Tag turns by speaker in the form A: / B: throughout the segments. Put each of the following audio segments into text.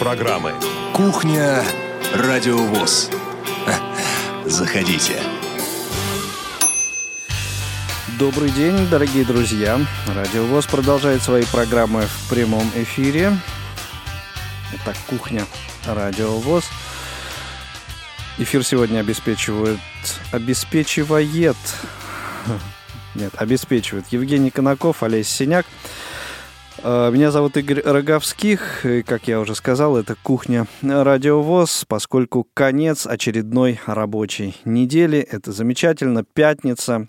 A: программы.
B: Кухня Радиовоз. Заходите.
C: Добрый день, дорогие друзья. Радио ВОЗ продолжает свои программы в прямом эфире. Это «Кухня Радио ВОЗ». Эфир сегодня обеспечивает... Обеспечивает... Нет, обеспечивает Евгений Конаков, Олеся Синяк. А, меня зовут Игорь Роговских. И, как я уже сказал, это «Кухня Радиовоз», поскольку конец очередной рабочей недели. Это замечательно. Пятница,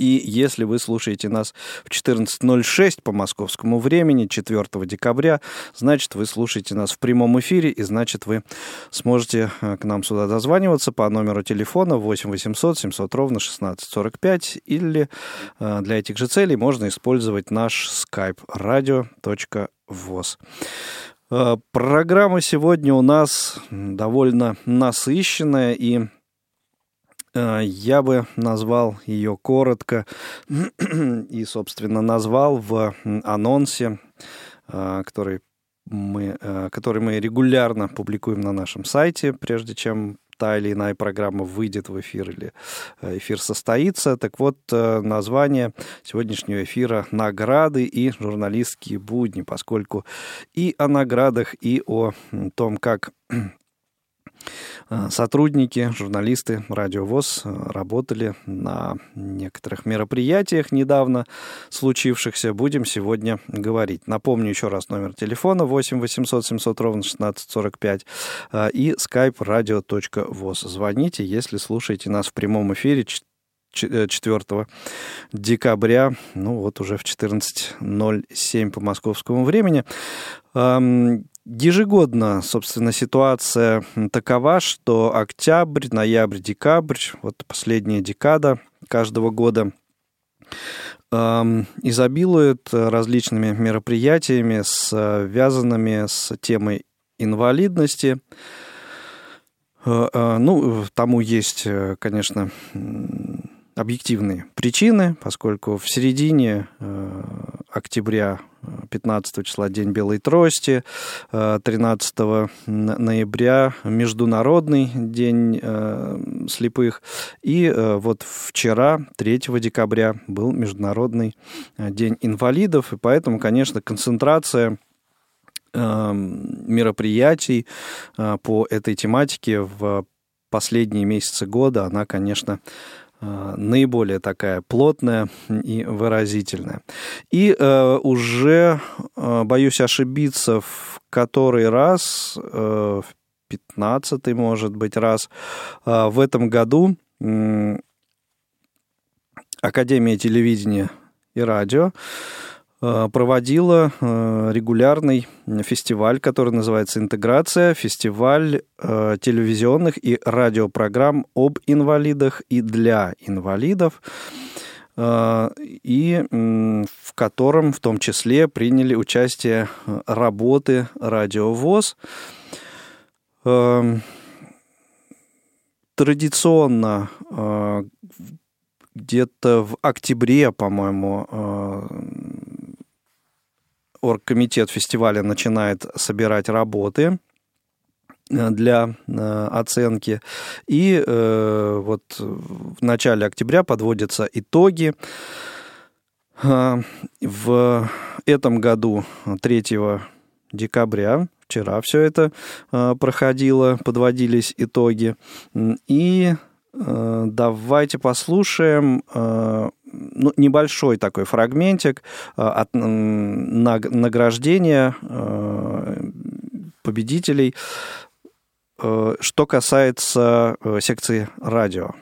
C: и если вы слушаете нас в 14.06 по московскому времени, 4 декабря, значит, вы слушаете нас в прямом эфире, и значит, вы сможете э, к нам сюда дозваниваться по номеру телефона 8 800 700 ровно 1645, или э, для этих же целей можно использовать наш skype radio.voz. Э, программа сегодня у нас довольно насыщенная, и я бы назвал ее коротко и, собственно, назвал в анонсе, э, который мы, э, который мы регулярно публикуем на нашем сайте, прежде чем та или иная программа выйдет в эфир или эфир состоится. Так вот, название сегодняшнего эфира «Награды и журналистские будни», поскольку и о наградах, и о том, как Э, сотрудники, журналисты Радио ВОЗ э, работали на некоторых мероприятиях недавно случившихся. Будем сегодня говорить. Напомню еще раз номер телефона 8 800 700 ровно 1645 э, и skype radio.voz. Звоните, если слушаете нас в прямом эфире 4 декабря, ну вот уже в 14.07 по московскому времени. Ежегодно, собственно, ситуация такова, что октябрь, ноябрь, декабрь, вот последняя декада каждого года, изобилует различными мероприятиями, связанными с темой инвалидности. Э, э, ну, тому есть, э, конечно, объективные причины, поскольку в середине октября 15 числа День Белой Трости, 13 э, ноября Международный День э, слепых, и э, вот вчера, 3 декабря, был Международный День инвалидов, и поэтому, конечно, концентрация мероприятий по этой тематике в последние месяцы года, она, конечно, наиболее такая плотная и выразительная. И э, уже, э, боюсь ошибиться, в который раз, э, в пятнадцатый, может быть, раз, э, в этом году э, Академия телевидения и радио Э, проводила э, регулярный фестиваль, который называется «Интеграция», фестиваль э, телевизионных и радиопрограмм об инвалидах и для инвалидов, и в котором в том числе приняли участие работы «Радиовоз». Традиционно где-то в октябре, по-моему, оргкомитет фестиваля начинает собирать работы э, для э, оценки. И э, вот в начале октября подводятся итоги. В этом году 3 декабря, вчера все это проходило, подводились итоги. И давайте послушаем ну, небольшой такой фрагментик э, от награждения э, победителей, э, что касается секции радио.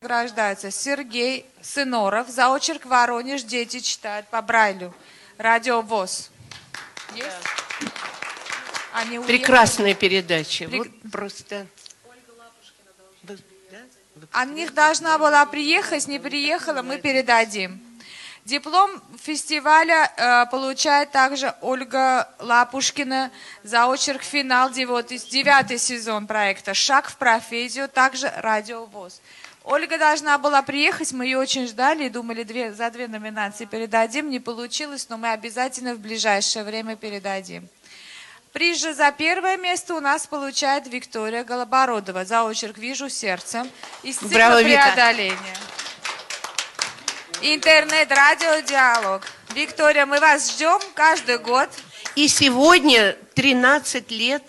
D: Награждается Сергей Сыноров. За очерк «Воронеж» дети читают по Брайлю. Радио ВОЗ. Есть?
E: Они Прекрасная передача. Прек... Вот просто...
D: От них должна была приехать, не приехала, мы передадим. Диплом фестиваля э, получает также Ольга Лапушкина за очерк «Финал», девятый, девятый сезон проекта «Шаг в профессию», также «Радио ВОЗ». Ольга должна была приехать, мы ее очень ждали и думали, две, за две номинации передадим. Не получилось, но мы обязательно в ближайшее время передадим. Приз же за первое место у нас получает Виктория Голобородова за очерк «Вижу сердцем» из цикла
E: Браво, Вика.
D: преодоления. Интернет-радио-диалог. Виктория, мы вас ждем каждый год.
E: И сегодня 13 лет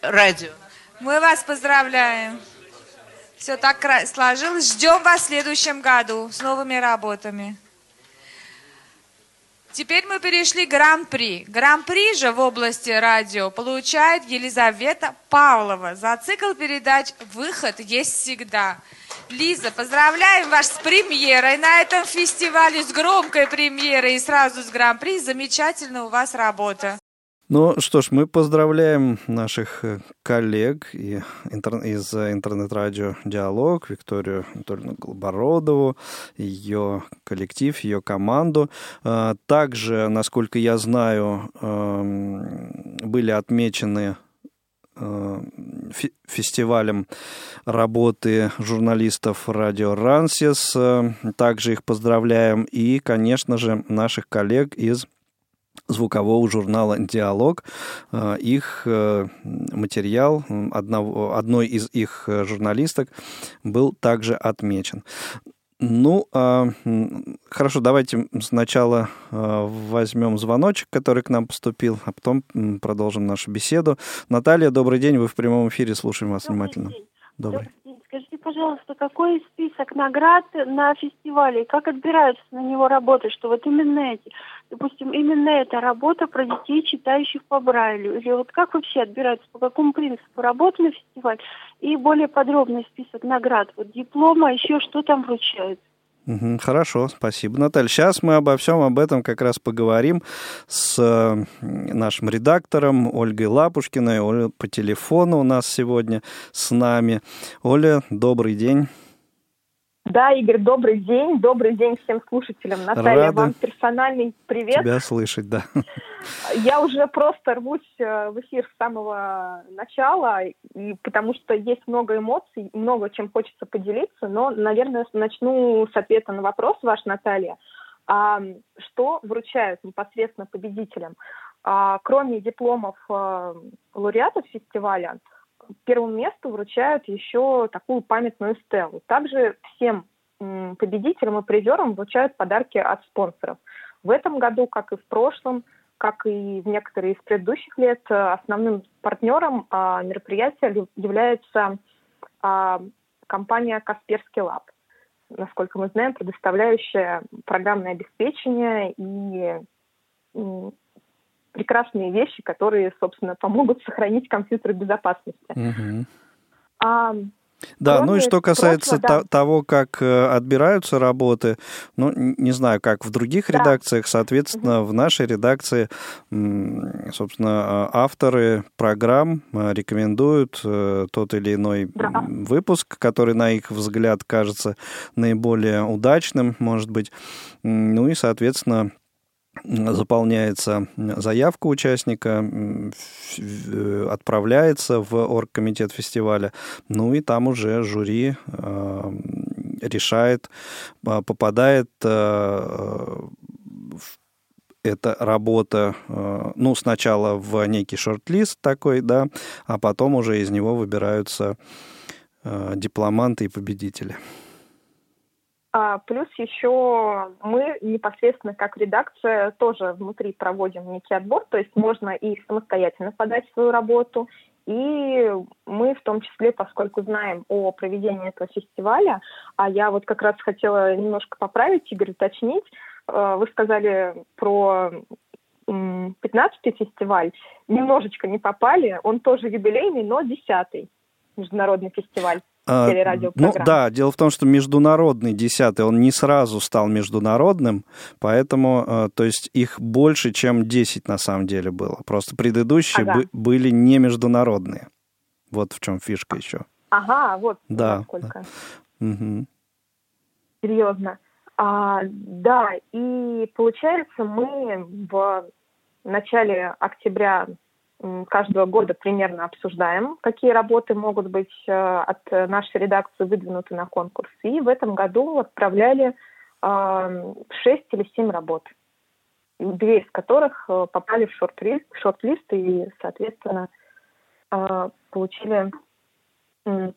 E: радио.
D: Мы вас поздравляем. Все так сложилось. Ждем вас в следующем году с новыми работами. Теперь мы перешли к Гран-при. Гран-при же в области радио получает Елизавета Павлова за цикл передач «Выход есть всегда». Лиза, поздравляем вас с премьерой на этом фестивале, с громкой премьерой и сразу с Гран-при. Замечательно у вас работа.
C: Ну что ж, мы поздравляем наших э, коллег и интер- из э, интернет-радио «Диалог», Викторию Анатольевну Голобородову, ее коллектив, ее команду. А, Также, насколько я знаю, эм, были отмечены э, фе- фестивалем работы журналистов радио «Рансис». Э, Также их поздравляем. И, конечно же, наших коллег из звукового журнала «Диалог». Э, Их э, материал одного, одной из их э, журналисток был также отмечен. Ну, а, хорошо, давайте сначала э, возьмем звоночек, который к нам поступил, а потом продолжим нашу беседу. Наталья, добрый день, вы в прямом эфире, слушаем вас
A: Добрый
C: внимательно.
A: день.
C: Добрый.
A: день. Скажите, пожалуйста, какой список наград на фестивале? Как отбираются на него работы? Что вот именно эти, допустим, именно эта работа про детей, читающих по Брайлю? Или вот как вообще отбираются, по какому принципу работы на фестиваль? И более подробный список наград. Вот диплома, еще что там вручают?
C: Мгм, Хорошо, спасибо, Наталья. Сейчас мы обо всем об этом как раз поговорим с э, нашим редактором Ольгой Лапушкиной. Оля по телефону у нас сегодня с нами. Оля, добрый день.
F: Да, Игорь, добрый день. Добрый день всем слушателям. Наталья,
C: Рады
F: вам персональный привет.
C: Тебя слышать, да.
F: Я уже просто рвусь э, в эфир с самого начала, и потому что есть много эмоций, много чем хочется поделиться, но, наверное, начну с ответа на вопрос ваш, Наталья. А, что вручают непосредственно победителям? А, кроме дипломов э, лауреатов фестиваля, первому месту вручают еще такую памятную стелу. Также всем победителям и призерам вручают подарки от спонсоров. В этом году, как и в прошлом, как и в некоторые из предыдущих лет, э, основным партнером а, мероприятия является а, компания «Касперский Лаб», насколько мы знаем, предоставляющая программное обеспечение и прекрасные вещи, которые, собственно, помогут сохранить компьютер безопасности.
C: Мгм.
F: А,
C: Да, ну и что касается
F: прошлого, да.
C: то- того, как э, отбираются работы, ну, не знаю, как в других
F: Да.
C: редакциях, соответственно, в нашей редакции, собственно, а, авторы программ э, рекомендуют э, тот или иной
F: Да.
C: выпуск, который, на их взгляд, кажется наиболее удачным, может быть. Ну и, соответственно, заполняется заявка участника, в- отправляется в оргкомитет фестиваля, ну и там уже жюри э, решает, попадает э, в- эта работа, э, ну, сначала в некий шорт-лист такой, да, а потом уже из него выбираются э, дипломанты и победители.
F: А, плюс еще мы непосредственно как редакция тоже внутри проводим некий отбор, то есть можно и самостоятельно подать свою работу, и мы в том числе, поскольку знаем о проведении этого фестиваля, а я вот как раз хотела немножко поправить, Игорь, уточнить, э, вы сказали про м, 15-й фестиваль, немножечко не попали, он тоже юбилейный, но 10-й международный фестиваль.
C: А. Ну да, дело в том, что международный десятый, он не сразу стал международным, поэтому, э, то есть их больше, чем 10 на самом деле было. Просто предыдущие
F: Ага.
C: бы- были не международные. Вот в чем фишка еще.
F: Ага, вот
C: Да. Мгм.
F: Серьезно. А, да, и получается, мы в начале октября каждого года примерно обсуждаем, какие работы могут быть э, от нашей редакции выдвинуты на конкурс. И в этом году отправляли э, 6 или 7 работ. две из которых э, попали в шорт-лист, шорт-лист и, соответственно, э, получили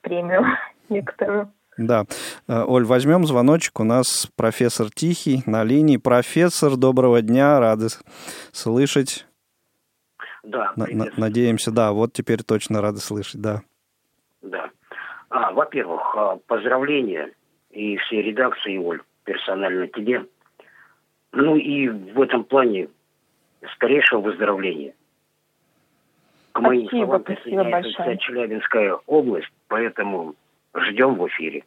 F: премию некоторую.
C: Да. Э, Оль, возьмем звоночек. У нас профессор Тихий на линии. Профессор, доброго дня, рады слышать.
G: Да,
C: на, Надеемся, да, вот теперь точно рады слышать, да.
G: Да. А, во-первых, а, поздравления и всей редакции, Оль, персонально тебе. Ну и в этом плане скорейшего выздоровления. К моим спасибо, словам присоединяется вся Челябинская область, поэтому ждем в эфире.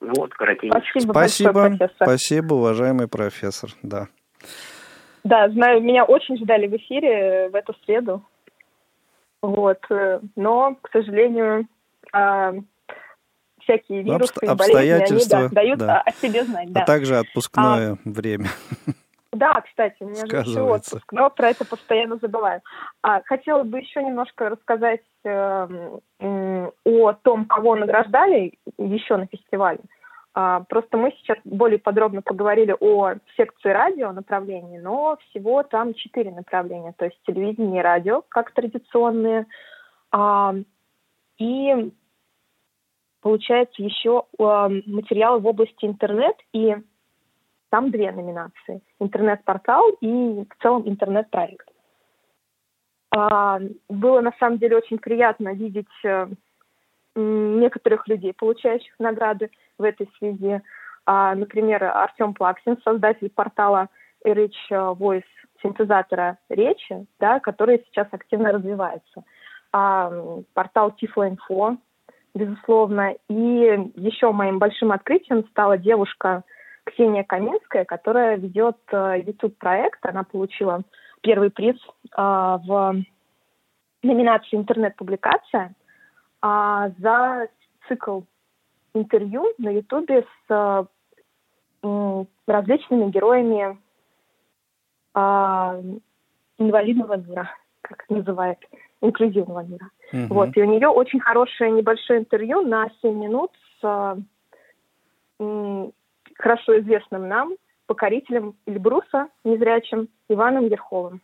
G: Вот, коротенько.
C: Спасибо, спасибо, большое, спасибо, уважаемый профессор, да.
F: Да, знаю, меня очень ждали в эфире в эту среду. Вот, э, но, к сожалению, а, всякие ну, вирусы,
C: Обст- обстоятельства,
F: болезни, они да, дают да. о себе знать.
C: А да. А также отпускное а, время.
F: Да, кстати, у меня же еще отпуск, но про это постоянно забываю. А, хотела бы еще немножко рассказать э, э, о том, кого награждали еще на фестивале. Просто мы сейчас более подробно поговорили о секции радио направлении, но всего там четыре направления, то есть телевидение и радио, как традиционные. А, и получается еще а, материалы в области интернет и там две номинации. Интернет-портал и в целом интернет-проект. А, было на самом деле очень приятно видеть э, некоторых людей, получающих награды в этой связи. А, например, Артем Плаксин, создатель портала Rich Voice, синтезатора речи, да, который сейчас активно развивается. А, портал Tiflo.info, безусловно. И еще моим большим открытием стала девушка Ксения Каменская, которая ведет э, YouTube-проект. Она получила первый приз э, в номинации «Интернет-публикация» э, за цикл интервью на YouTube с различными героями инвалидного мира, как это называют, инклюзивного мира. Uh-huh. Вот, и у нее очень хорошее небольшое интервью на 7 минут с хорошо известным нам покорителем Эльбруса, незрячим Иваном Ерховым.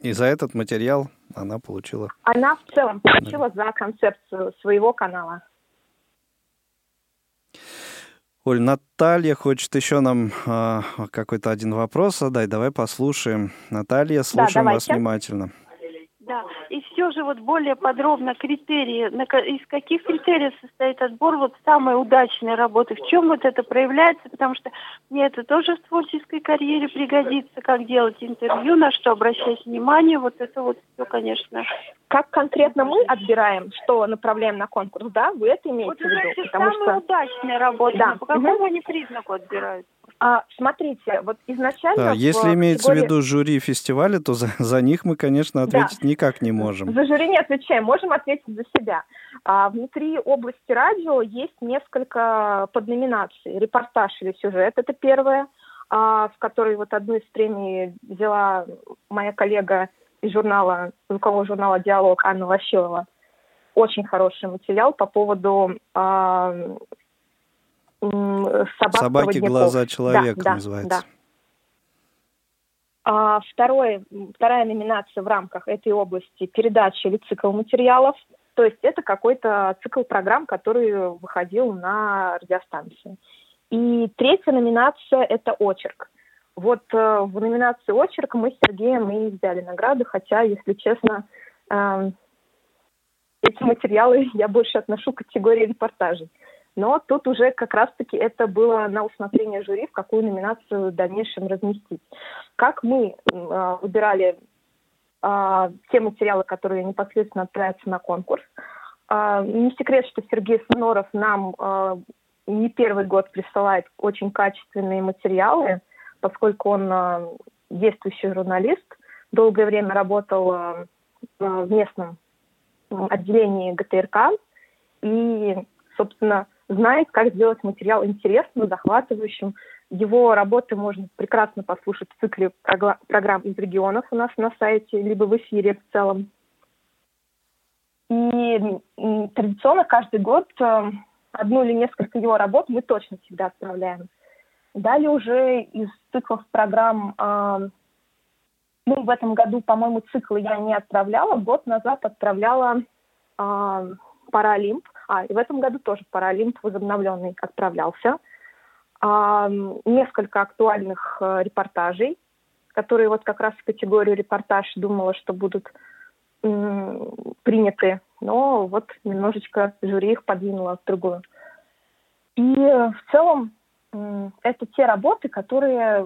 C: И за этот материал она получила?
F: Она в целом получила да. за концепцию своего канала.
C: Оль, Наталья хочет еще нам э, какой-то один вопрос задать. Давай послушаем. Наталья, слушаем да, вас внимательно.
A: Да, и все же вот более подробно критерии, из каких критериев состоит отбор вот самой удачной работы, в чем вот это проявляется, потому что мне это тоже в творческой карьере пригодится, как делать интервью, на что обращать внимание, вот это вот все, конечно.
F: Как конкретно мы отбираем, что направляем на конкурс, да? Вы это имеете вот, в виду?
A: Потому самая что... удачная работа, да. по какому угу. они признаку отбирают?
F: А, смотрите, вот изначально...
C: Да, если имеется категории... в виду жюри фестиваля, то за, за них мы, конечно, ответить да. никак не можем.
F: За жюри не отвечаем, можем ответить за себя. А, внутри области радио есть несколько подноминаций. Репортаж или сюжет – это первое, а, в которой вот одну из премий взяла моя коллега из журнала, звукового журнала «Диалог» Анна Лощева. Очень хороший материал по поводу а, собак
C: Собаки глаза человека да, называется. Да, да.
F: А второе, вторая номинация в рамках этой области передача или цикл материалов. То есть это какой-то цикл программ, который выходил на радиостанции. И третья номинация – это очерк. Вот э, в номинации очерк мы с Сергеем и взяли награды, хотя, если честно, э, эти материалы я больше отношу к категории репортажей. Но тут уже как раз-таки это было на усмотрение жюри, в какую номинацию в дальнейшем разместить. Как мы э, выбирали э, те материалы, которые непосредственно отправятся на конкурс. Э, не секрет, что Сергей Сноров нам не первый год присылает очень качественные материалы, поскольку он действующий журналист, долгое время работал в местном отделении ГТРК, и, собственно, знает, как сделать материал интересным, захватывающим. Его работы можно прекрасно послушать в цикле программ из регионов у нас на сайте, либо в эфире в целом. И традиционно каждый год э, одну или несколько его работ мы точно всегда отправляем Далее уже из циклов программ, э, ну, в этом году, по-моему, циклы я не отправляла, год назад отправляла э, Паралимп, а, и в этом году тоже Паралимп возобновленный отправлялся. Э, несколько актуальных э, репортажей, которые вот как раз в категорию репортаж думала, что будут приняты, но вот немножечко жюри их подвинуло в другую. И в целом это те работы, которые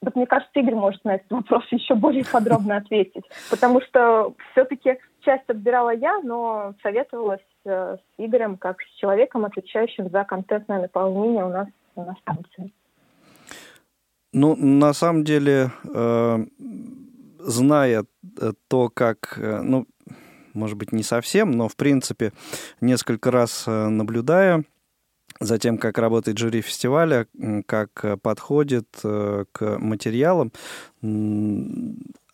F: вот мне кажется, Игорь может на этот вопрос еще более подробно ответить, потому что все-таки часть отбирала я, но советовалась э, с Игорем как с человеком, отвечающим за контентное наполнение у нас на станции.
C: Ну, на самом деле, э, зная э, то, как, э, ну, может быть, не совсем, но, в принципе, несколько раз наблюдая за тем, как работает жюри фестиваля, как подходит к материалам,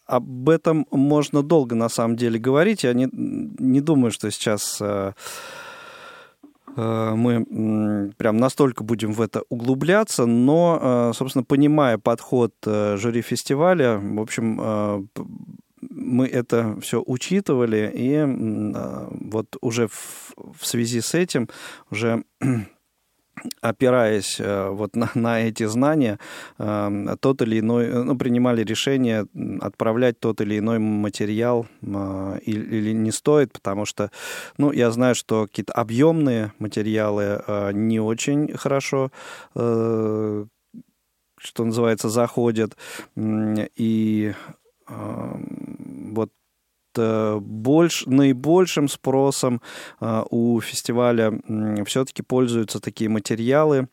C: об этом можно долго на самом деле говорить. Я не, не думаю, что сейчас мы прям настолько будем в это углубляться, но, собственно, понимая подход жюри фестиваля, в общем, мы это все учитывали, и вот уже в, в связи с этим, уже опираясь э, вот на, на эти знания, э, тот или иной, ну, принимали решение отправлять тот или иной материал э, или, или не стоит, потому что, ну, я знаю, что какие-то объемные материалы не очень хорошо что называется, заходят. И вот больш, наибольшим спросом э, у фестиваля все-таки пользуются такие материалы.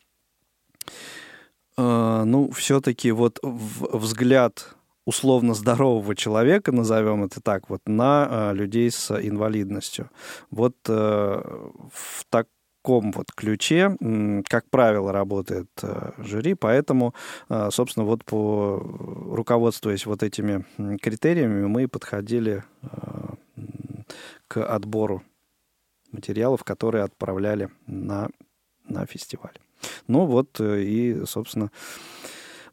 C: Э, ну, все-таки вот взгляд условно здорового человека, назовем это так, вот на людей с инвалидностью. Вот в так таком вот ключе, как правило, работает э, жюри, поэтому, э, собственно, вот по руководствуясь вот этими критериями, мы подходили э, к отбору материалов, которые отправляли на, на фестиваль. Ну вот и, собственно,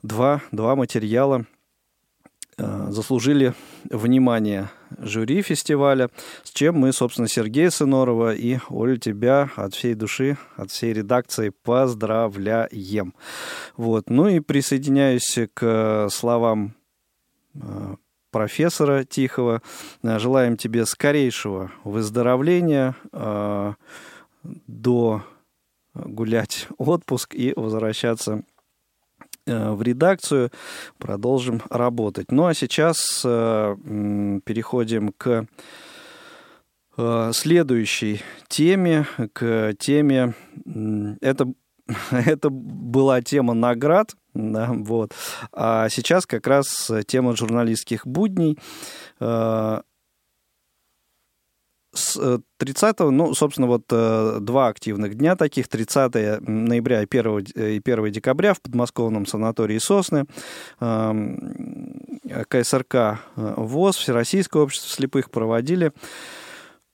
C: два, два материала – Э, заслужили внимание жюри фестиваля, с чем мы, собственно, Сергея Сынорова и Оля тебя от всей души, от всей редакции поздравляем. Вот. Ну и присоединяюсь к словам э, профессора Тихого. Э, желаем тебе скорейшего выздоровления, до гулять отпуск и возвращаться Э, в редакцию, продолжим работать. Ну а сейчас э, переходим к э, следующей теме, к теме, это, это была тема наград, да, вот. А сейчас как раз тема журналистских будней с 30 э, ну, собственно, вот э, два активных дня таких, 30 ноября и 1, э, и 1 декабря в подмосковном санатории «Сосны», эм, КСРК ВОЗ, Всероссийское общество слепых проводили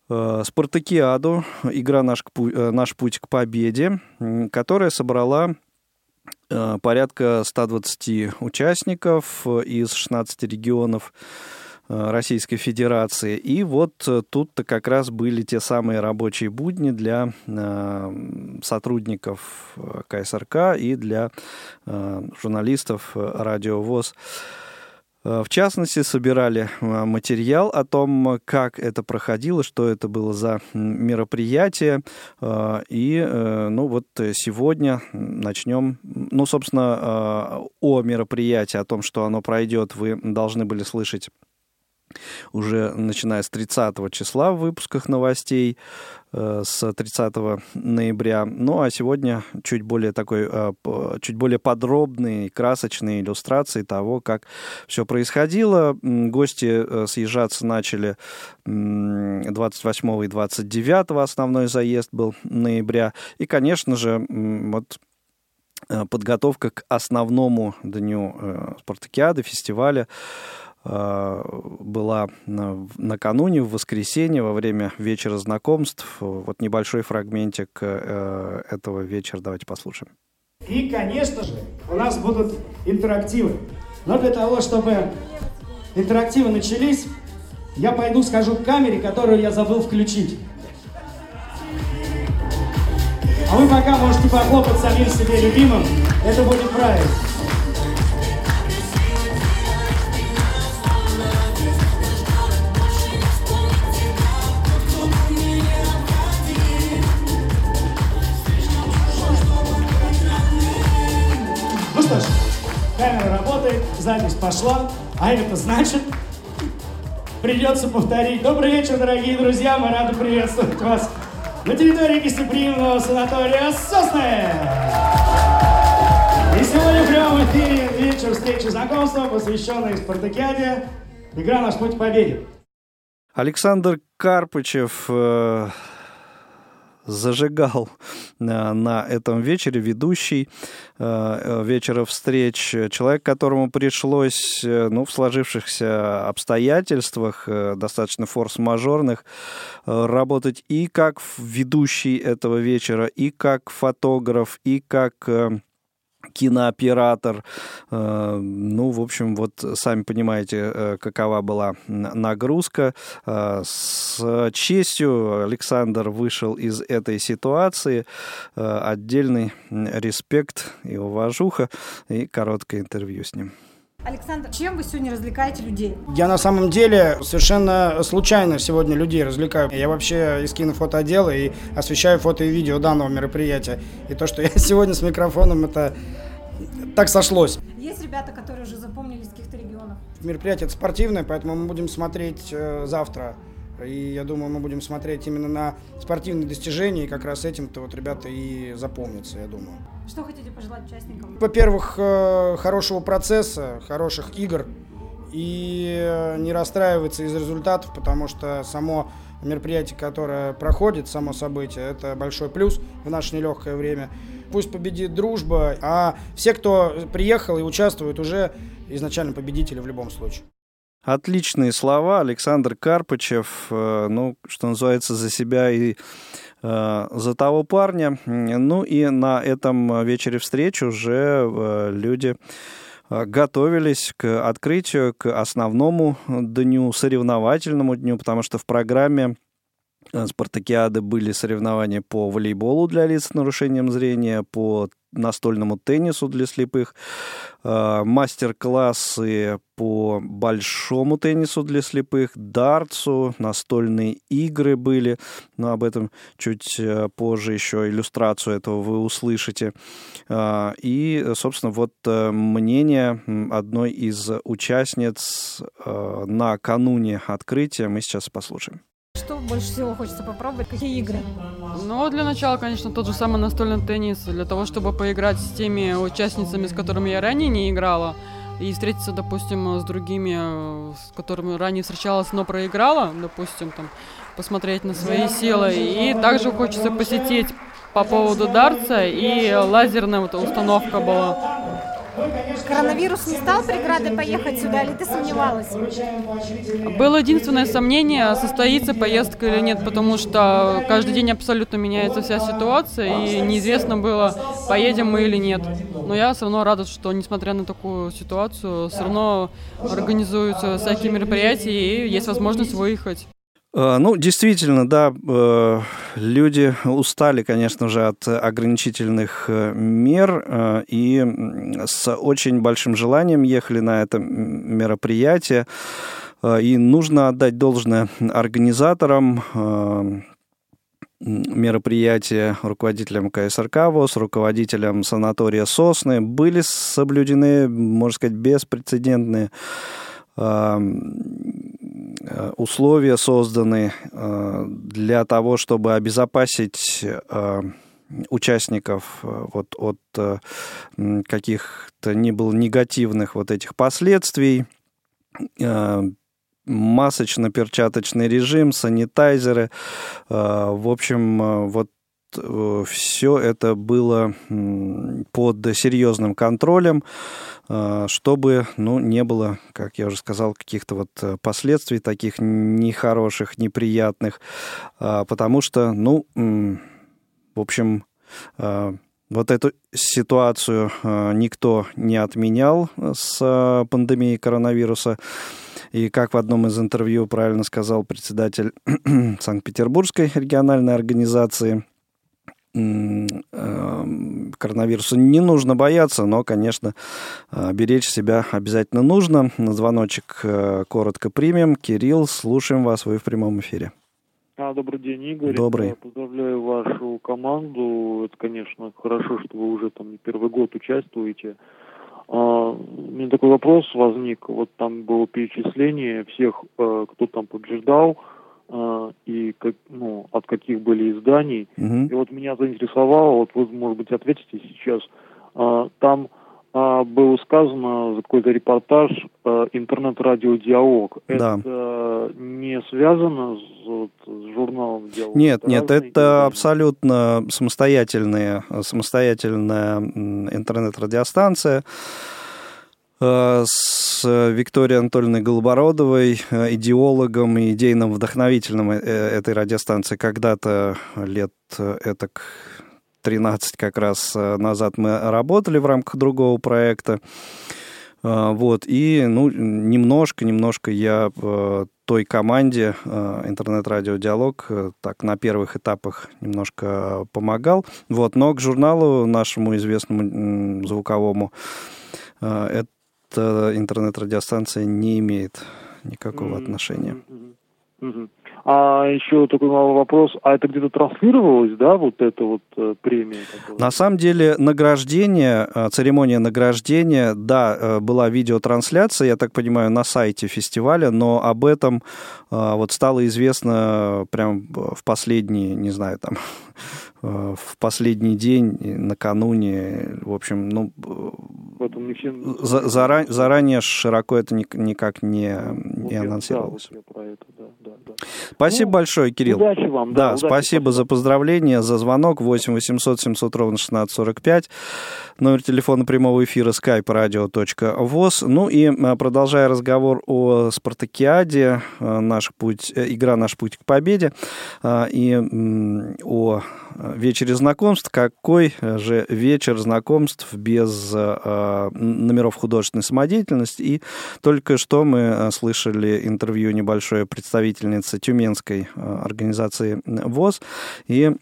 C: спартакиаду, игра «Наш, «Наш путь к победе», которая собрала порядка 120 участников из 16 регионов Российской Федерации. И вот э, тут-то как раз были те самые рабочие будни для э, сотрудников КСРК и для журналистов Радио ВОЗ. В частности, собирали материал о том, как это проходило, что это было за мероприятие. И, ну, вот сегодня начнем, ну, собственно, о мероприятии, о том, что оно пройдет, вы должны были слышать уже начиная с 30 числа в выпусках новостей, э, с 30 ноября. Ну а сегодня чуть более такой, э, чуть более подробные, красочные иллюстрации того, как все происходило. Гости э, съезжаться начали 28 и 29 основной заезд был ноября. И, конечно же, вот подготовка к основному дню спартакиады, фестиваля Э, была накануне, в воскресенье, во время вечера знакомств. Вот небольшой фрагментик э, этого вечера. Давайте послушаем.
H: И, конечно же, у нас будут интерактивы. Но для того, чтобы интерактивы начались, я пойду скажу к камере, которую я забыл включить. А вы пока можете похлопать самим себе любимым. Это будет правильно. Камера работает, запись пошла, а это значит, придется повторить. Добрый вечер, дорогие друзья, мы рады приветствовать вас на территории гостеприимного санатория Сосны. И сегодня в прямом эфире вечер встречи знакомства, посвященный спартакиаде «Игра «Наш путь к победе».
C: Александр Карпычев э, зажигал э, на этом вечере ведущий э, вечера встреч, человек, которому пришлось ну, в сложившихся обстоятельствах, достаточно форс-мажорных, работать и как ведущий этого вечера, и как фотограф, и как кинооператор. Ну, в общем, вот сами понимаете, какова была нагрузка. С честью Александр вышел из этой ситуации. Отдельный респект и уважуха, и короткое интервью с ним.
I: Александр, чем вы сегодня развлекаете людей?
H: Я на самом деле совершенно случайно сегодня людей развлекаю. Я вообще из кинофотоотдела и освещаю фото и видео данного мероприятия. И то, что я сегодня с микрофоном, это так сошлось.
I: Есть ребята, которые уже запомнились каких-то регионов?
H: Мероприятие это спортивное, поэтому мы будем смотреть э, завтра. И я думаю, мы будем смотреть именно на спортивные достижения, и как раз этим-то вот ребята и запомнятся, я думаю.
I: Что хотите пожелать участникам?
H: Во-первых, э, хорошего процесса, хороших игр, и э, не расстраиваться из результатов, потому что само мероприятие, которое проходит, само событие, это большой плюс в наше нелегкое время. Пусть победит дружба, а все, кто приехал и участвует, уже изначально победители в любом случае.
C: Отличные слова. Александр Карпычев, э, ну, что называется, за себя и э, за того парня. Ну и на этом вечере встреч уже э, люди готовились к открытию, к основному дню, соревновательному дню, потому что в программе спартакиады были соревнования по волейболу для лиц с нарушением зрения, по настольному теннису для слепых, а, мастер-классы по большому теннису для слепых, дартсу, настольные игры были, но об этом чуть э, позже еще иллюстрацию этого вы услышите. А, и, собственно, вот э, мнение одной из участниц э, накануне открытия мы сейчас послушаем.
I: Что больше всего хочется попробовать? Какие игры?
J: Ну, для начала, конечно, тот же самый настольный теннис, для того, чтобы поиграть с теми участницами, с которыми я ранее не играла, и встретиться, допустим, с другими, с которыми ранее встречалась, но проиграла, допустим, там, посмотреть на свои силы. И также хочется посетить по поводу дарца, и лазерная вот установка была.
I: Коронавирус не стал преградой поехать сюда, или ты сомневалась?
J: Было единственное сомнение, состоится поездка или нет, потому что каждый день абсолютно меняется вся ситуация, и неизвестно было, поедем мы или нет. Но я все равно рада, что, несмотря на такую ситуацию, все равно организуются всякие мероприятия, и есть возможность выехать.
C: Э, ну, действительно, да, э, люди устали, конечно же, от ограничительных э, мер и с очень большим желанием ехали на это мероприятие. И нужно отдать должное организаторам мероприятия, руководителям КСРК ВОЗ, руководителям санатория «Сосны». Были соблюдены, можно сказать, беспрецедентные условия созданы э, для того, чтобы обезопасить э, участников вот от каких-то ни было негативных вот этих последствий масочно-перчаточный режим, санитайзеры. В общем, вот все это было под серьезным контролем. А, чтобы ну, не было, как я уже сказал, каких-то вот э, последствий таких нехороших, неприятных, потому что, ну, в общем, Вот эту ситуацию никто не отменял с пандемией коронавируса. И как в одном из интервью правильно сказал председатель Санкт-Петербургской региональной организации, эм, коронавирусу не нужно бояться, но, конечно, э, беречь себя обязательно нужно. На звоночек э, коротко примем. Кирилл, слушаем вас, вы в прямом эфире.
K: А, добрый день, Игорь.
C: Добрый.
K: Я поздравляю вашу команду. Это, конечно, хорошо, что вы уже там не первый год участвуете. А, у меня такой вопрос возник. Вот там было перечисление всех, э, кто там побеждал, э, и как, ну, от каких были изданий.
C: Мгм.
K: И вот меня заинтересовало, вот вы, может быть, ответите сейчас. А, Там а, было сказано какой-то репортаж э, интернет-радиодиалог.
C: Да.
K: Это не связано с, вот, с журналом диалог?
C: Нет,
K: Это
C: нет, это абсолютно самостоятельная, самостоятельная интернет-радиостанция с Викторией Анатольевной Голобородовой, э, идеологом и идейным вдохновителем э, этой радиостанции. Когда-то лет э, этак 13 как раз э, назад мы работали в рамках другого проекта. Вот, и, ну, немножко, немножко я э, той команде э, интернет-радио-диалог э, так на первых этапах немножко помогал. Вот, но к журналу нашему известному звуковому э, эта интернет-радиостанция не имеет никакого отношения.
K: Мгм. А еще такой малый вопрос. А это где-то транслировалось, да, вот эта вот э, премия?
C: На самом деле награждение, э, церемония награждения, да, э, была видеотрансляция, я так понимаю, на сайте фестиваля, но об этом вот стало известно прям в последний, не знаю, там, в последний день, и накануне, в общем, ну,
K: В этом не все...
C: за- зара- заранее широко это ник- никак не,
K: Вот
C: не
K: я-
C: анонсировалось.
K: Да, вот я это, да, да, да.
C: Спасибо
K: Ну,
C: большое, Кирилл.
K: удачи вам, да,
C: Да,
K: удачи,
C: спасибо за поздравления, за звонок. 8 800 700 ровно 1645. Номер телефона прямого эфира skype radio.voz. Ну и продолжая разговор о спартакиаде, наш путь, э, игра «Наш путь к победе» и о вечере знакомств. Какой же вечер знакомств без а, номеров художественной самодеятельности? И только что мы а, слышали интервью небольшое представительницы Тюменской а, организации ВОЗ. И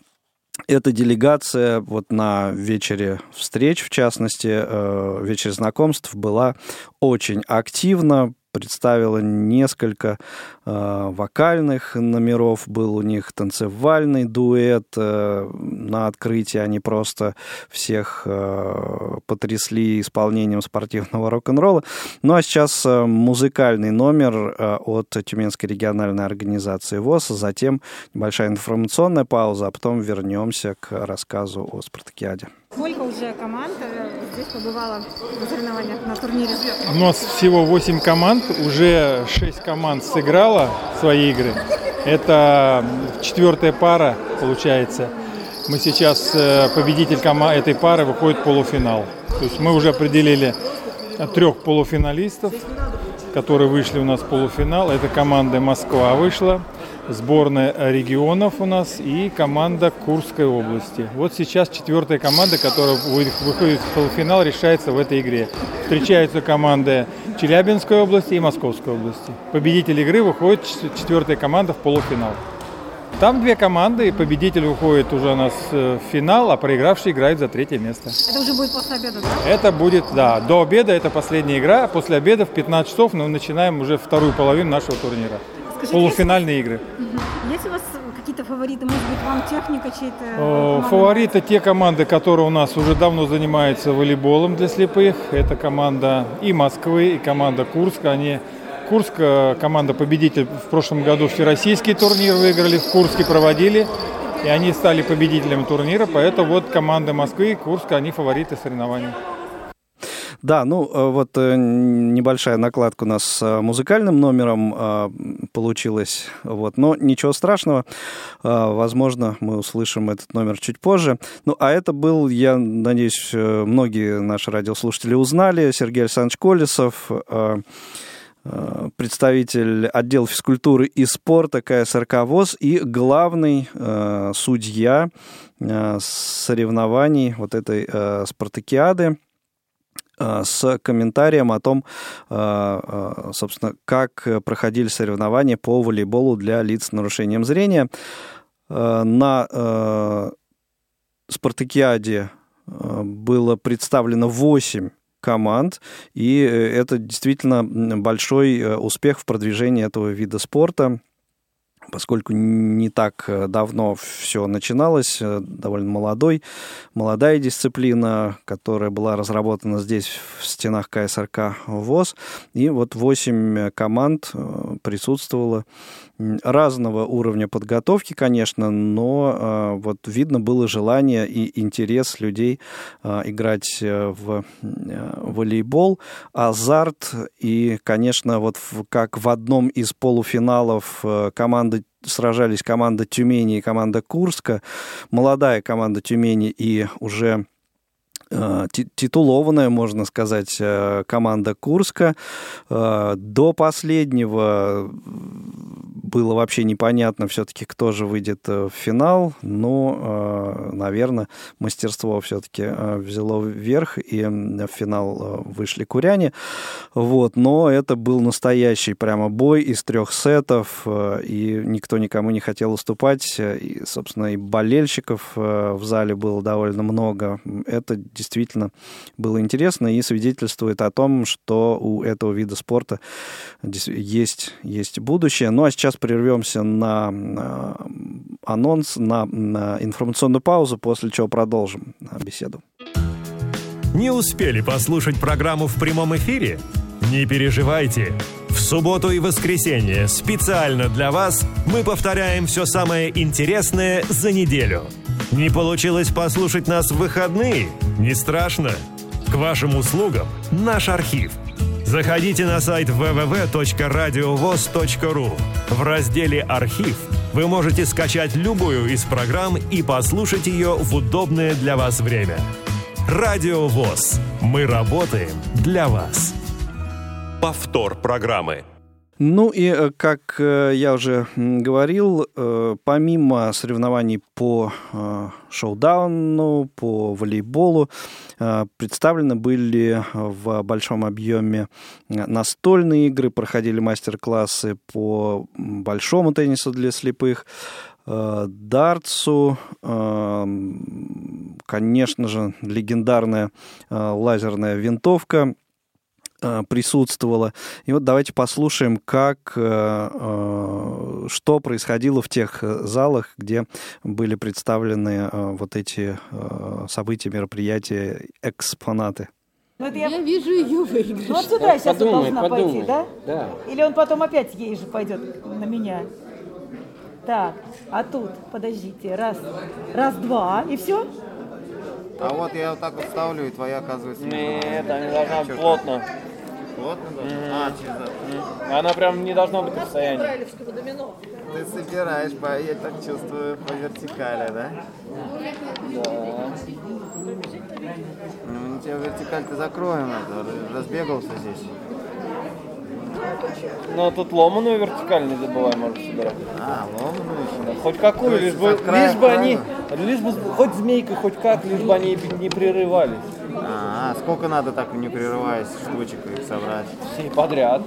C: эта делегация вот на вечере встреч, в частности, э, вечере знакомств, была очень активна, представила несколько э, вокальных номеров, был у них танцевальный дуэт. э, на открытии они просто всех э, потрясли исполнением спортивного рок-н-ролла. Ну а сейчас э, музыкальный номер э, от Тюменской региональной организации ВОЗ, затем небольшая информационная пауза, а потом вернемся к рассказу о спартакиаде.
I: Сколько уже команд здесь побывало на соревнованиях на турнире?
L: У нас всего 8 команд, уже 6 команд сыграло свои игры. Это четвертая пара, получается. Мы сейчас, э, победитель этой пары выходит в полуфинал. То есть мы уже определили трех полуфиналистов, которые вышли у нас в полуфинал. Это команда Москва вышла, сборная регионов у нас и команда Курской области. Вот сейчас четвертая команда, которая вы- выходит в полуфинал, решается в этой игре. Встречаются команды Челябинской области и Московской области. Победитель игры выходит четвертая команда в полуфинал. Там две команды, и победитель выходит уже у нас э, в финал, а проигравший играет за третье место.
I: Это уже будет после обеда, да?
L: Это будет, да, до обеда это последняя игра, после обеда в 15 часов мы начинаем уже вторую половину нашего турнира.
I: Скажите,
L: Полуфинальные игры.
I: Мгм. Есть у вас какие-то фавориты? Может быть, вам техника чьей-то?
L: Э? Фавориты те команды, которые у нас уже давно занимаются волейболом для слепых. Это команда и Москвы, и команда Курска. Они Курск, э, команда победитель в прошлом году всероссийский турнир выиграли, в Курске проводили. И они стали победителем турнира, поэтому вот команды Москвы и Курска, они фавориты соревнований.
C: Да, ну э, вот э, небольшая накладка у нас с э, музыкальным номером получилась, вот, но ничего страшного, возможно, мы услышим этот номер чуть позже. Ну, а это был, я надеюсь, многие наши радиослушатели узнали, Сергей Александрович Колесов, представитель отдела физкультуры и спорта КСРК ВОЗ и главный э, судья э, соревнований вот этой э, спартакиады с комментарием о том, э, собственно, как проходили соревнования по волейболу для лиц с нарушением зрения. На спартакиаде было представлено 8 команд, и это действительно большой успех в продвижении этого вида спорта поскольку не так э, давно все начиналось, э, довольно молодой, молодая дисциплина, которая была разработана здесь в стенах КСРК ВОЗ, и вот восемь команд э, присутствовало разного уровня подготовки, конечно, но вот видно было желание и интерес людей играть в волейбол, азарт и, конечно, вот как в одном из полуфиналов команды сражались команда Тюмени и команда Курска. Молодая команда Тюмени и уже э, титулованная, можно сказать, э, команда Курска. Э, до последнего было вообще непонятно все-таки, кто же выйдет в финал. Но, наверное, мастерство все-таки взяло вверх, и в финал вышли куряне. Вот. Но это был настоящий прямо бой из трех сетов, и никто никому не хотел уступать. И, собственно, и болельщиков в зале было довольно много. Это действительно действительно было интересно и свидетельствует о том, что у этого вида спорта есть, есть будущее. Ну а сейчас прервемся на анонс, на, на информационную паузу, после чего продолжим беседу.
M: Не успели послушать программу в прямом эфире? Не переживайте. В субботу и воскресенье специально для вас мы повторяем все самое интересное за неделю. Не получилось послушать нас в выходные? Не страшно. К вашим услугам наш архив. Заходите на сайт www.radiovoz.ru. В разделе «Архив» вы можете скачать любую из программ и послушать ее в удобное для вас время. Радио ВОЗ. Мы работаем для вас повтор программы.
C: Ну и, э, как э, я уже говорил, э, помимо соревнований по шоу-дауну, по волейболу, представлены были в большом объеме настольные игры, проходили мастер-классы по большому теннису для слепых, дартсу, конечно же, легендарная лазерная винтовка присутствовала. И вот давайте послушаем, как, э, э, что происходило в тех залах, где были представлены вот эти события, мероприятия, экспонаты.
N: Ну, это я... я вижу ее выигрыш. Ну, отсюда я сейчас подумай, должна подумай. пойти, да? Да. Или он потом опять ей же пойдет на меня. Так, а тут, подождите, раз, раз, два, и все?
O: А вот я вот так вот ставлю, и твоя оказывается...
P: Нет, она должна плотно.
O: Плотно должна? А, через
P: mm. Она прям не должна быть в состоянии.
O: Ты собираешь, по, я так чувствую, по вертикали, да?
P: Да.
O: Ну, тебя вертикаль-то закроем, это, разбегался здесь.
P: Но тут ломаную вертикаль не забывай, можешь собирать.
O: А, ломаную еще.
P: Да, хоть какую, лишь бы, лишь бы они, лишь бы, хоть змейка, хоть как, лишь бы они не прерывались.
O: А, сколько надо так не прерываясь штучек их собрать?
P: Все подряд.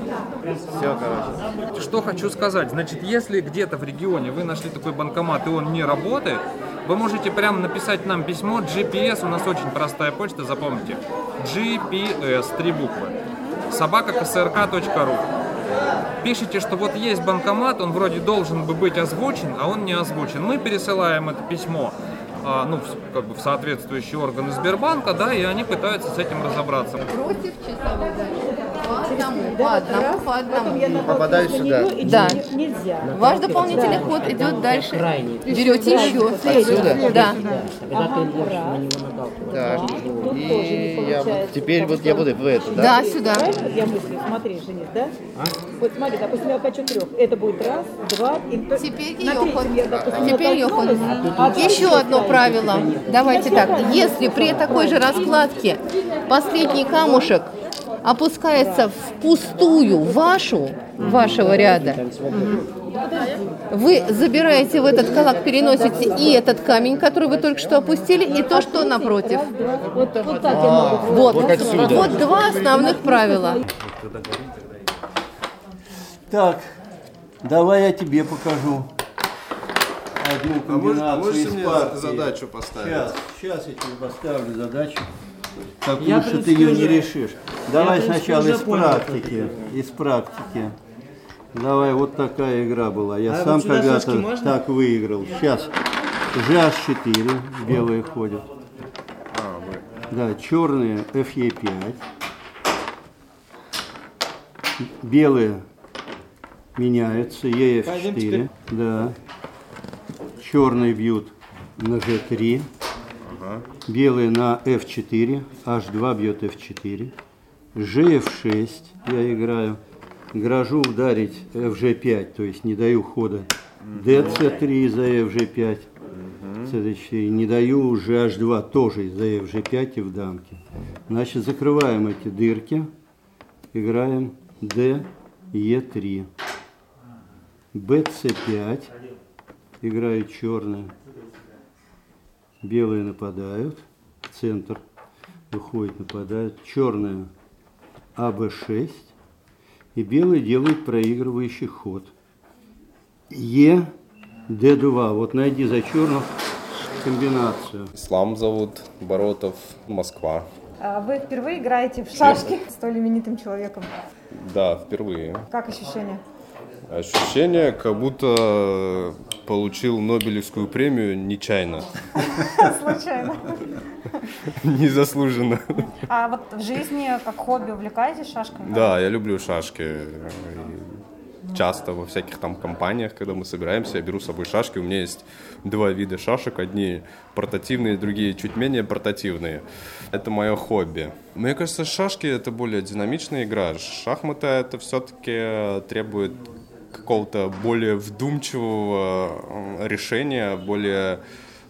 O: Все, короче.
Q: Что хочу сказать. Значит, если где-то в регионе вы нашли такой банкомат и он не работает, вы можете прямо написать нам письмо GPS, у нас очень простая почта, запомните. GPS, три буквы. Собака КСРК.ру Пишите, что вот есть банкомат, он вроде должен бы быть озвучен, а он не озвучен. Мы пересылаем это письмо а, ну, как бы в соответствующие органы Сбербанка, да, и они пытаются с этим разобраться.
R: Против часовой по одному, по одному, по одному.
O: Попадаешь сюда.
R: Да. Нельзя. Ваш дополнительный ход идет дальше. Берете еще.
O: Отсюда?
R: Да.
O: Так. И я вот, теперь вот я буду в эту, да?
R: Да, сюда.
N: Я мыслю, смотри, Женис, да? Вот смотри, допустим, я хочу трех. Это будет раз, два, и...
R: Теперь ее ход. Теперь ее ход. Еще одно правило. Давайте так. Если при такой же раскладке последний камушек опускается в пустую вашу, вашего ряда. Вы забираете в этот калак, переносите и этот камень, который вы только что опустили, и то, что напротив. Вот, вот два основных правила.
S: Так, давай я тебе покажу одну
O: А можешь-
S: комбинацию
O: можете
S: из
O: мне
S: партии.
O: задачу поставить?
S: Сейчас, сейчас я тебе поставлю задачу. Такую,
P: Я,
S: что ты ее не решишь. Давай сначала из практики. Из практики. Давай, вот такая игра была. Я
P: А
S: сам
P: вот
S: когда-то так выиграл. Сейчас. GH4, белые ходят.
O: А,
S: Да, черные FE5. Белые меняются,
P: Пойдем
S: EF4.
P: теперь.
S: Да. Черные бьют на G3. Белые на F4. H2 бьет F4. GF6 я играю. Грожу ударить FG5, то есть не даю хода. DC3 за FG5. C4. Не даю уже H2 тоже из-за FG5 и в дамке. Значит, закрываем эти дырки. Играем D, E3. BC5. Играют черные. Белые нападают. Центр выходит, нападают. Черные АБ6. И белые делают проигрывающий ход. Е, Д2. Вот найди за черных комбинацию.
T: Ислам зовут, Боротов, Москва.
I: А Вы впервые играете в шашки с столь именитым человеком.
T: Да, впервые.
I: Как ощущения?
T: Ощущение, как будто получил Нобелевскую премию нечаянно.
I: Случайно.
T: Незаслуженно.
I: А вот в жизни, как хобби, увлекаетесь шашками?
T: Да, я люблю шашки. Часто во всяких там компаниях, когда мы собираемся, я беру с собой шашки. У меня есть два вида шашек. Одни портативные, другие чуть менее портативные. Это мое хобби. Мне кажется, шашки это более динамичная игра. Шахматы это все-таки требует какого-то более вдумчивого э, решения, более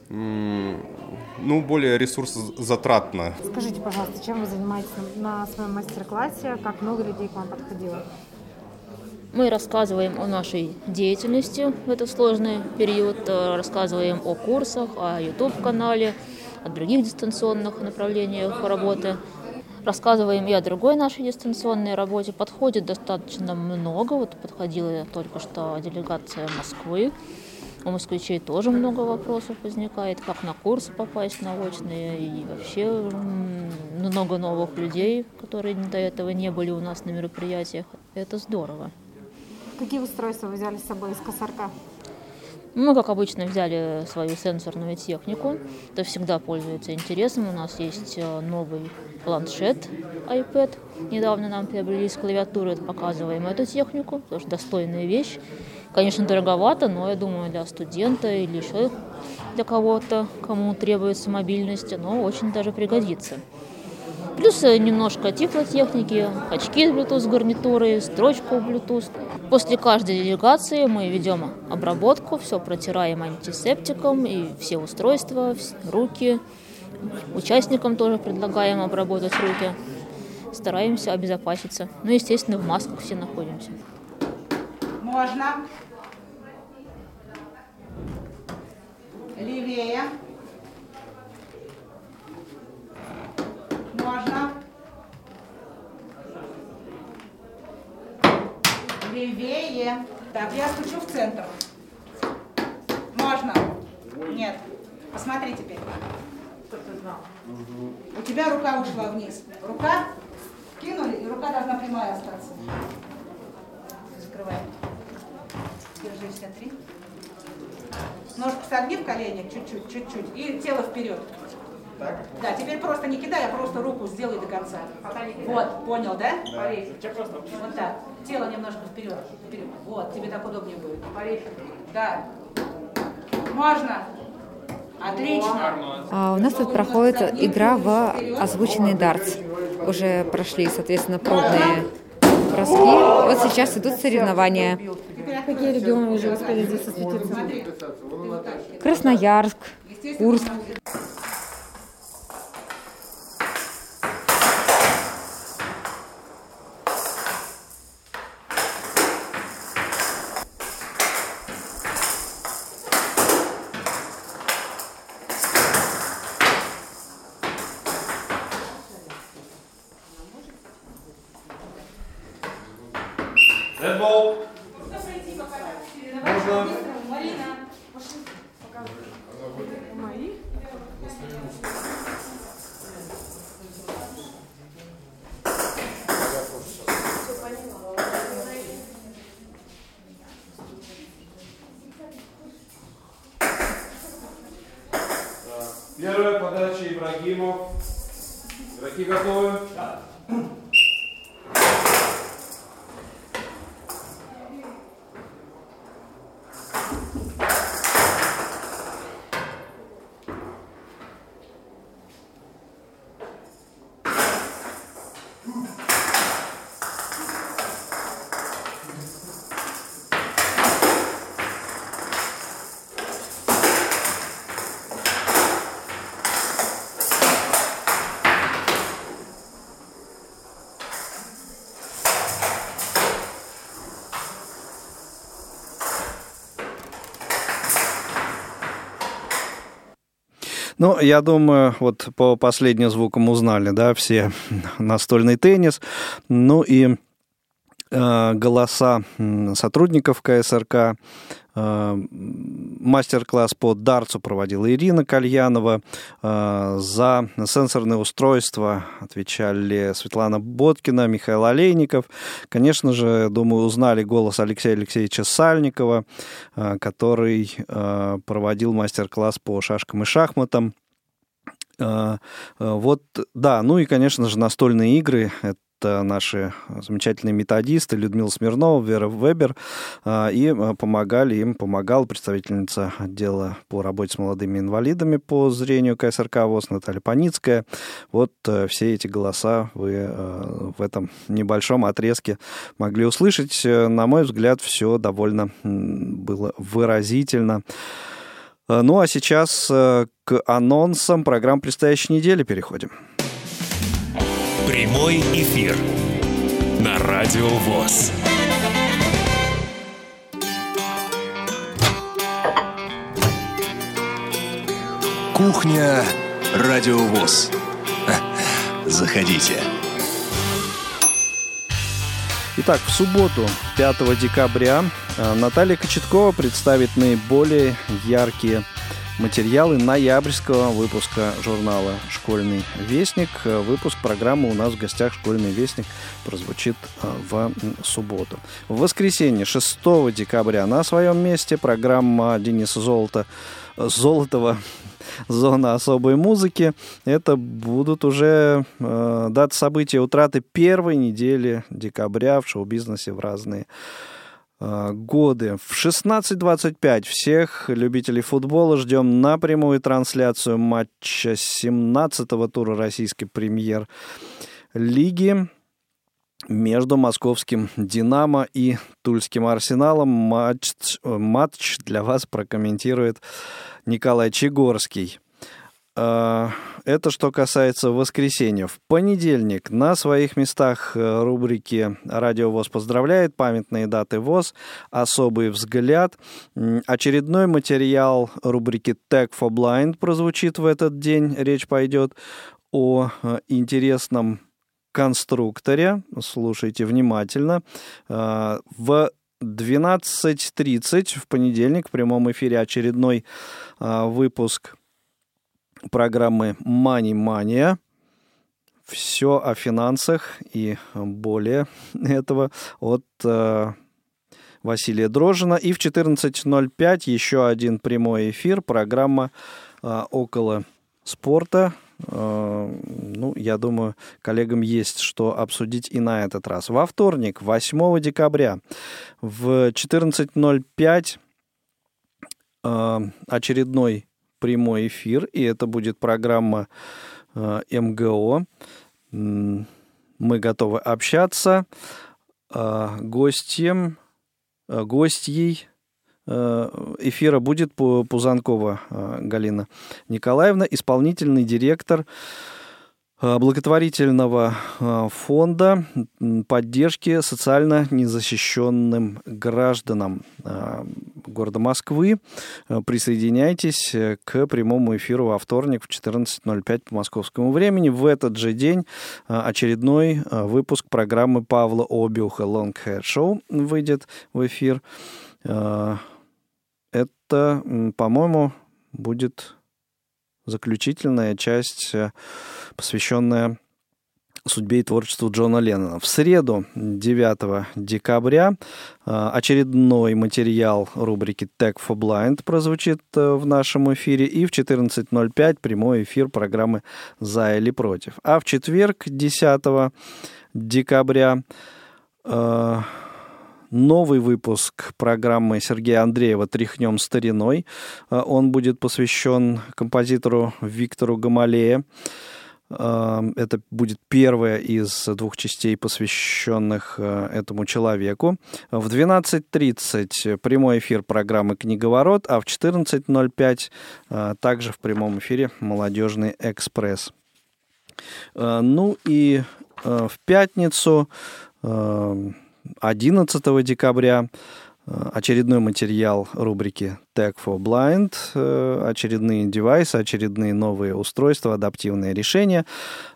T: ну, более ресурсозатратно.
I: Скажите, пожалуйста, чем вы занимаетесь на на своем мастер-классе? Как много людей к вам подходило?
U: Мы рассказываем о нашей деятельности в этот сложный период, э, рассказываем о курсах, о YouTube-канале, о других дистанционных направлениях работы. Рассказываем и о другой нашей дистанционной работе. Подходит достаточно много. Вот подходила только что делегация Москвы. У москвичей тоже много вопросов возникает, как на курсы попасть на очные, и вообще много новых людей, которые до этого не были у нас на мероприятиях. Это здорово.
I: Какие устройства вы взяли с собой из косарка?
U: Мы, как обычно, взяли свою сенсорную технику. Это всегда пользуется интересом. У нас есть э, новый планшет iPad. Недавно нам приобрели с клавиатуры. Показываем эту технику, тоже достойная вещь. Конечно, дороговато, но я думаю, для студента или еще для кого-то, кому требуется мобильность, оно очень даже пригодится. Плюс э, немножко тифлотехники, очки с Bluetooth гарнитурой, строчку Bluetooth. После каждой делегации мы ведем обработку, все протираем антисептиком и все устройства, руки. Участникам тоже предлагаем обработать руки. Стараемся обезопаситься. Ну, естественно, в масках все находимся.
N: Можно. Левее. Можно. Левее. Так, я стучу в центр. Можно. Нет. Посмотри теперь. Чтоб ты знал. У тебя рука ушла вниз. Рука кинули, и рука должна прямая остаться. Закрываем. Держи все три. Ножку согни в коленях чуть-чуть, чуть-чуть. И тело вперед. Да, теперь просто не кидай, а просто руку сделай до конца. Вот, понял, да? Вот так. Тело немножко вперед. вперед. Вот, тебе так удобнее будет. Да. Можно. Отлично.
V: А у нас тут проходит игра в озвученный дартс. Уже прошли, соответственно, пробные броски. Вот сейчас идут соревнования.
I: Какие регионы уже успели здесь осветиться?
V: Красноярск, Курск.
L: Редбол. Можно. Подача Ибрагимов. Игроки готовы? Да.
C: Ну, я думаю, вот по последним звукам узнали, да, все настольный теннис. Ну и э, голоса сотрудников КСРК мастер-класс по дартсу проводила Ирина Кальянова. Э, за сенсорное устройство отвечали Светлана Боткина, Михаил Олейников. Конечно же, думаю, узнали голос Алексея Алексеевича Сальникова, э, который проводил мастер-класс по шашкам и шахматам. Вот, да, ну и, конечно же, настольные игры это наши замечательные методисты Людмила Смирнова, Вера Вебер, а, и а, помогали им, помогала представительница отдела по работе с молодыми инвалидами по зрению КСРК ВОЗ Наталья Паницкая. Вот э, все эти голоса вы э, в этом небольшом отрезке могли услышать. Э, на мой взгляд, все довольно было выразительно. Ну а сейчас к анонсам программ предстоящей недели переходим.
M: Прямой эфир на Радио ВОЗ. Кухня Радио ВОЗ. Заходите.
C: Итак, в субботу, 5 декабря, э, Наталья Кочеткова представит наиболее яркие материалы ноябрьского выпуска журнала «Школьный вестник». Выпуск программы у нас в гостях «Школьный вестник» прозвучит э, в субботу. В воскресенье, 6 декабря, на своем месте программа Дениса Золота, Золотова зона особой музыки. Это будут уже э, даты события утраты первой недели декабря в шоу-бизнесе в разные годы. В 16.25 всех любителей футбола ждем на прямую трансляцию матча 17-го тура российской премьер-лиги между московским «Динамо» и тульским «Арсеналом». Матч, матч для вас прокомментирует Николай Чегорский. Э, это что касается воскресенья. В понедельник на своих местах э, рубрики «Радио ВОЗ поздравляет», «Памятные даты ВОЗ», «Особый взгляд». Очередной материал рубрики «Tech for Blind» прозвучит в этот день. Речь пойдет о э, интересном конструкторе. Слушайте внимательно. В 12.30 в понедельник в прямом эфире очередной выпуск программы Money Mania. Все о финансах и более этого от э, Василия Дрожина. И в 14.05 еще один прямой эфир, программа э, «Около спорта». Э, ну, я думаю, коллегам есть что обсудить и на этот раз. Во вторник, 8 декабря, в 14.05 э, очередной прямой эфир, и это будет программа э, МГО. Мы готовы общаться. Э, гостем, э, гостьей э, эфира будет Пузанкова э, Галина Николаевна, исполнительный директор благотворительного э, фонда поддержки социально незащищенным гражданам э, города Москвы. Присоединяйтесь к прямому эфиру во вторник в 14.05 по московскому времени. В этот же день очередной выпуск программы Павла Обиуха Long Hair Show выйдет в эфир. Это, по-моему, будет заключительная часть, э, посвященная судьбе и творчеству Джона Леннона. В среду, 9 декабря, э, очередной материал рубрики Tech for Blind прозвучит э, в нашем эфире, и в 14.05 прямой эфир программы «За или против». А в четверг, 10 декабря, новый выпуск программы Сергея Андреева «Тряхнем стариной». А, он будет посвящен композитору Виктору Гамалея. А, это будет первая из двух частей, посвященных а, этому человеку. В 12.30 прямой эфир программы «Книговорот», а в 14.05 также в прямом эфире «Молодежный экспресс». Ну и в пятницу 11 декабря э, очередной материал рубрики Tech for Blind, э, очередные девайсы, очередные новые устройства, адаптивные решения.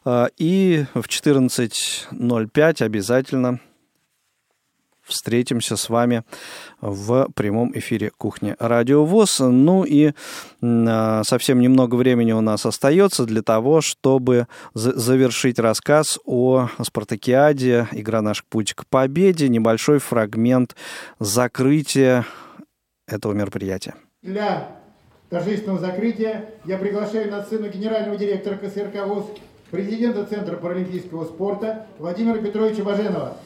C: Э, и в 14.05 обязательно встретимся с вами в прямом эфире кухни Радио ВОЗ. Ну и а, совсем немного времени у нас остается для того, чтобы завершить рассказ о Спартакиаде, игра «Наш путь к победе», небольшой фрагмент закрытия этого мероприятия.
W: Для торжественного закрытия я приглашаю на сцену генерального директора КСРК ВОЗ, президента Центра паралимпийского спорта Владимира Петровича Баженова.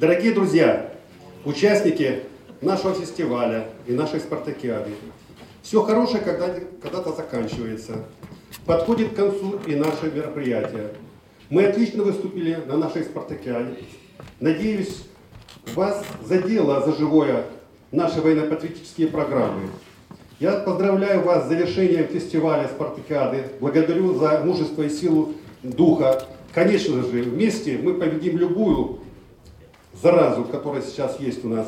W: Дорогие друзья, участники нашего фестиваля и нашей спартакиады, все хорошее когда-то когда заканчивается. Подходит к концу и наше мероприятие. Мы отлично выступили на нашей спартакиаде. Надеюсь, вас задело за живое наши военно-патриотические программы. Я поздравляю вас с завершением фестиваля спартакиады. Благодарю за мужество и силу духа. Конечно же, вместе мы победим любую заразу, которая сейчас есть у нас.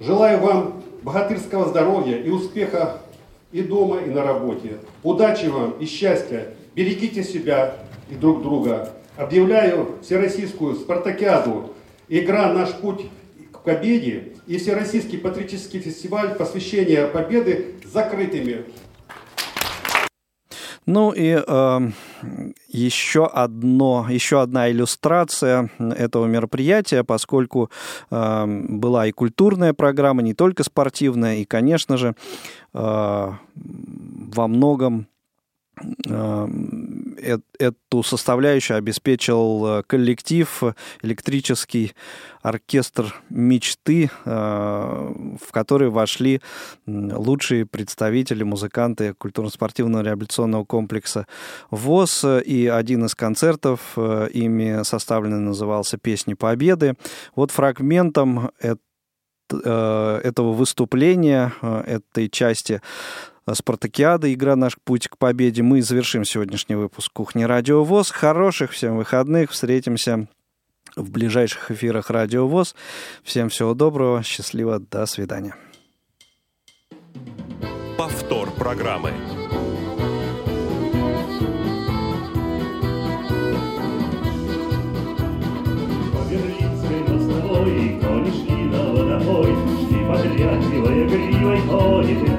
W: Желаю вам богатырского здоровья и успеха и дома, и на работе. Удачи вам и счастья. Берегите себя и друг друга. Объявляю всероссийскую спартакиаду «Игра «Наш путь к победе» и Всероссийский патриотический фестиваль посвящения победы закрытыми.
C: Ну и э, еще, одно, еще одна иллюстрация этого мероприятия, поскольку э, была и культурная программа, не только спортивная, и, конечно же, э, во многом э, эту составляющую обеспечил э, коллектив «Электрический оркестр мечты», э, в который вошли лучшие представители, музыканты культурно-спортивного реабилитационного комплекса ВОЗ. И один из концертов э, ими составленный назывался «Песни Победы». Вот фрагментом этого выступления, этой части Спартакиада, игра «Наш путь к победе». Мы завершим сегодняшний выпуск «Кухни Радио ВОЗ». Хороших всем выходных. Встретимся в ближайших эфирах Радио ВОЗ. Всем всего доброго, счастливо, до свидания.
M: Повтор программы. кони шли на водопой, шли подряхливая гривой кони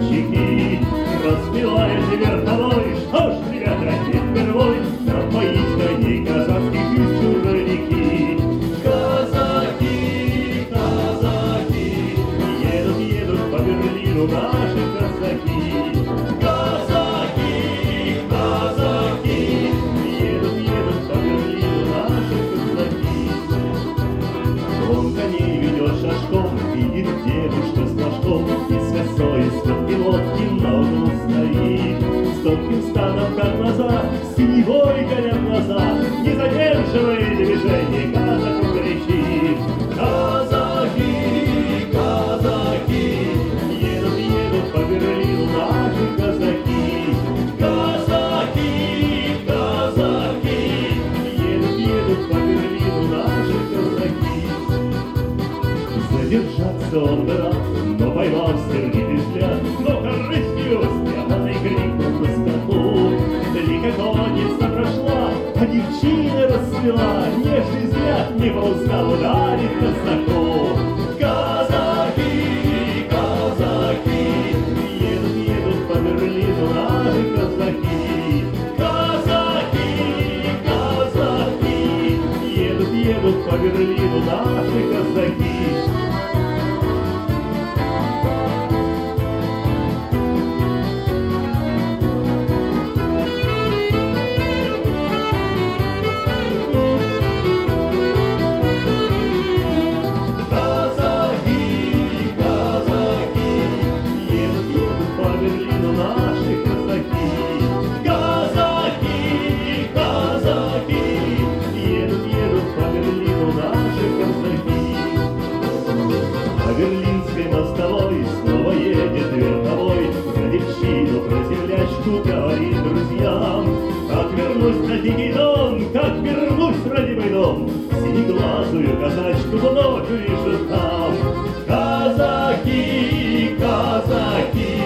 X: сдерживай движение, казаков кричит. Казаки, казаки, едут, едут по Берлину наши казаки. Казаки, казаки, едут, едут по Берлину наши казаки. Задержаться он бы рад, но поймал сердитый взгляд, но а девчина расцвела, нежный взгляд не поускал ударить казаку. Казаки, казаки, едут, едут по Берлину наши казаки. Казаки, казаки, едут, едут по Берлину наши. Казаки, землячку говорит друзьям. Как вернусь на дикий дом, как вернусь в родимый дом, Синеглазую казачку вновь увижу там. Казаки, казаки,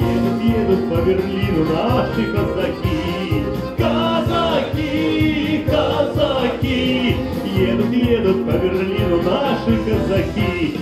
X: едут, едут по Берлину наши казаки. Казаки, казаки, едут, едут по Берлину наши казаки.